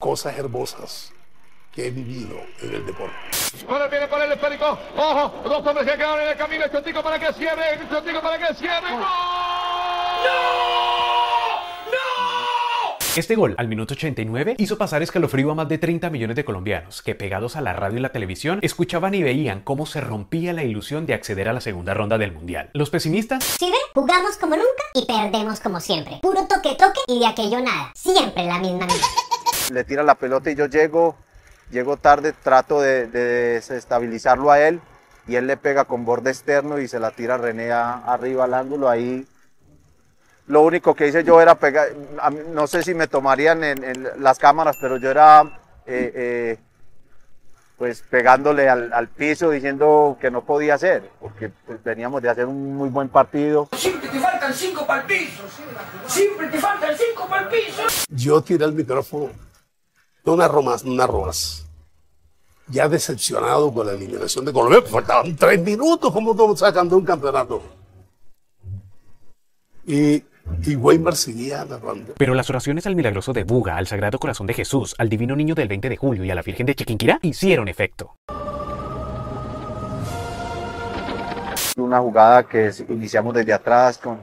cosas hermosas que he vivido en el deporte. Ahora viene con el esférico. Ojo, dos hombres que quedan en el camino. El Chotico para que cierre. El Chotico para que cierre. ¡Gol! Este gol, al minuto 89, hizo pasar escalofrío a más de 30 millones de colombianos que, pegados a la radio y la televisión, escuchaban y veían cómo se rompía la ilusión de acceder a la segunda ronda del Mundial. Los pesimistas... Si ven, jugamos como nunca y perdemos como siempre. Puro toque-toque y de aquello nada. Siempre la misma vida. Le tira la pelota y yo llego, llego tarde, trato de, de desestabilizarlo a él y él le pega con borde externo y se la tira a René a- arriba al ángulo ahí lo único que hice yo era pegar, mí- no sé si me tomarían en, en las cámaras, pero yo era eh, eh, pues pegándole al, al piso diciendo que no podía hacer, porque pues, veníamos de hacer un muy buen partido. Siempre te faltan cinco para el piso. Siempre te faltan cinco para el piso. Yo tiré el micrófono de una romas, una romas. Ya decepcionado con la eliminación de Colombia, pues faltaban tres minutos, ¿cómo estamos sacando un campeonato? Y, y Weimar seguía narrando. Pero las oraciones al milagroso de Buga, al Sagrado Corazón de Jesús, al Divino Niño del 20 de julio y a la Virgen de Chiquinquirá hicieron efecto. Una jugada que iniciamos desde atrás, con,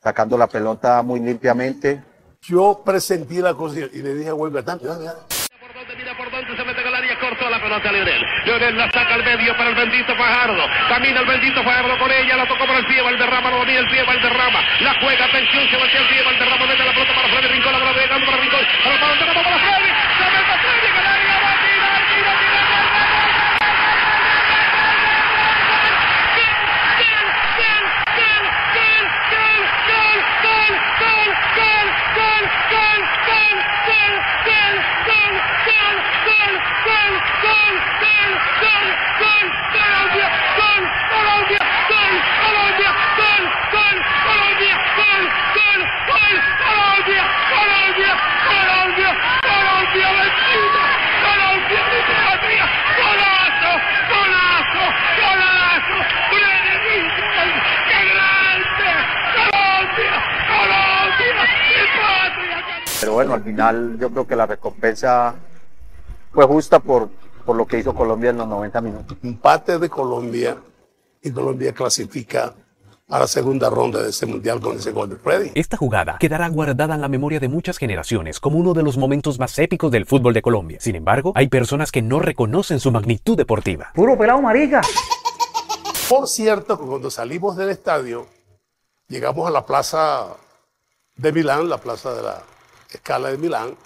sacando la pelota muy limpiamente. Yo presentí la cosa y le dije a Weimar, "Dame, dame, dame". Por donde mira por donde se mete en el área, cortó la Lionel la saca al medio para el bendito Fajardo. Camina el bendito Fajardo con ella, la tocó por el pie, Valderrama, lo domina el pie, Valderrama. La juega, atención, se voltea el pie, Valderrama mete la pelota para Freddy Rincón, la bola para Rincón. A la para se mete Freddy en el área, va a tirar, tira, tira, gol, gol, gol. ¡Golazo! ¡Golazo! ¡Golazo! ¡Qué grande! ¡Colombia! ¡Colombia! ¡Mi patria! Pero bueno, al final yo creo que la recompensa fue justa por, por lo que hizo Colombia en los 90 minutos. Empate de Colombia y Colombia clasifica a la segunda ronda de este mundial con ese gol de Freddy. Esta jugada quedará guardada en la memoria de muchas generaciones como uno de los momentos más épicos del fútbol de Colombia. Sin embargo, hay personas que no reconocen su magnitud deportiva. Puro pelado marica. Por cierto, cuando salimos del estadio, llegamos a la plaza de Milán, la plaza de la escala de Milán,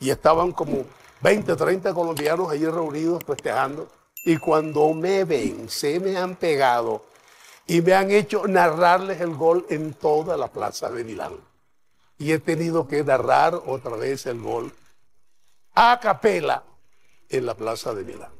y estaban como 20, 30 colombianos allí reunidos festejando. Y cuando me ven, se me han pegado y me han hecho narrarles el gol en toda la plaza de Milán. Y he tenido que narrar otra vez el gol a capela en la plaza de Milán.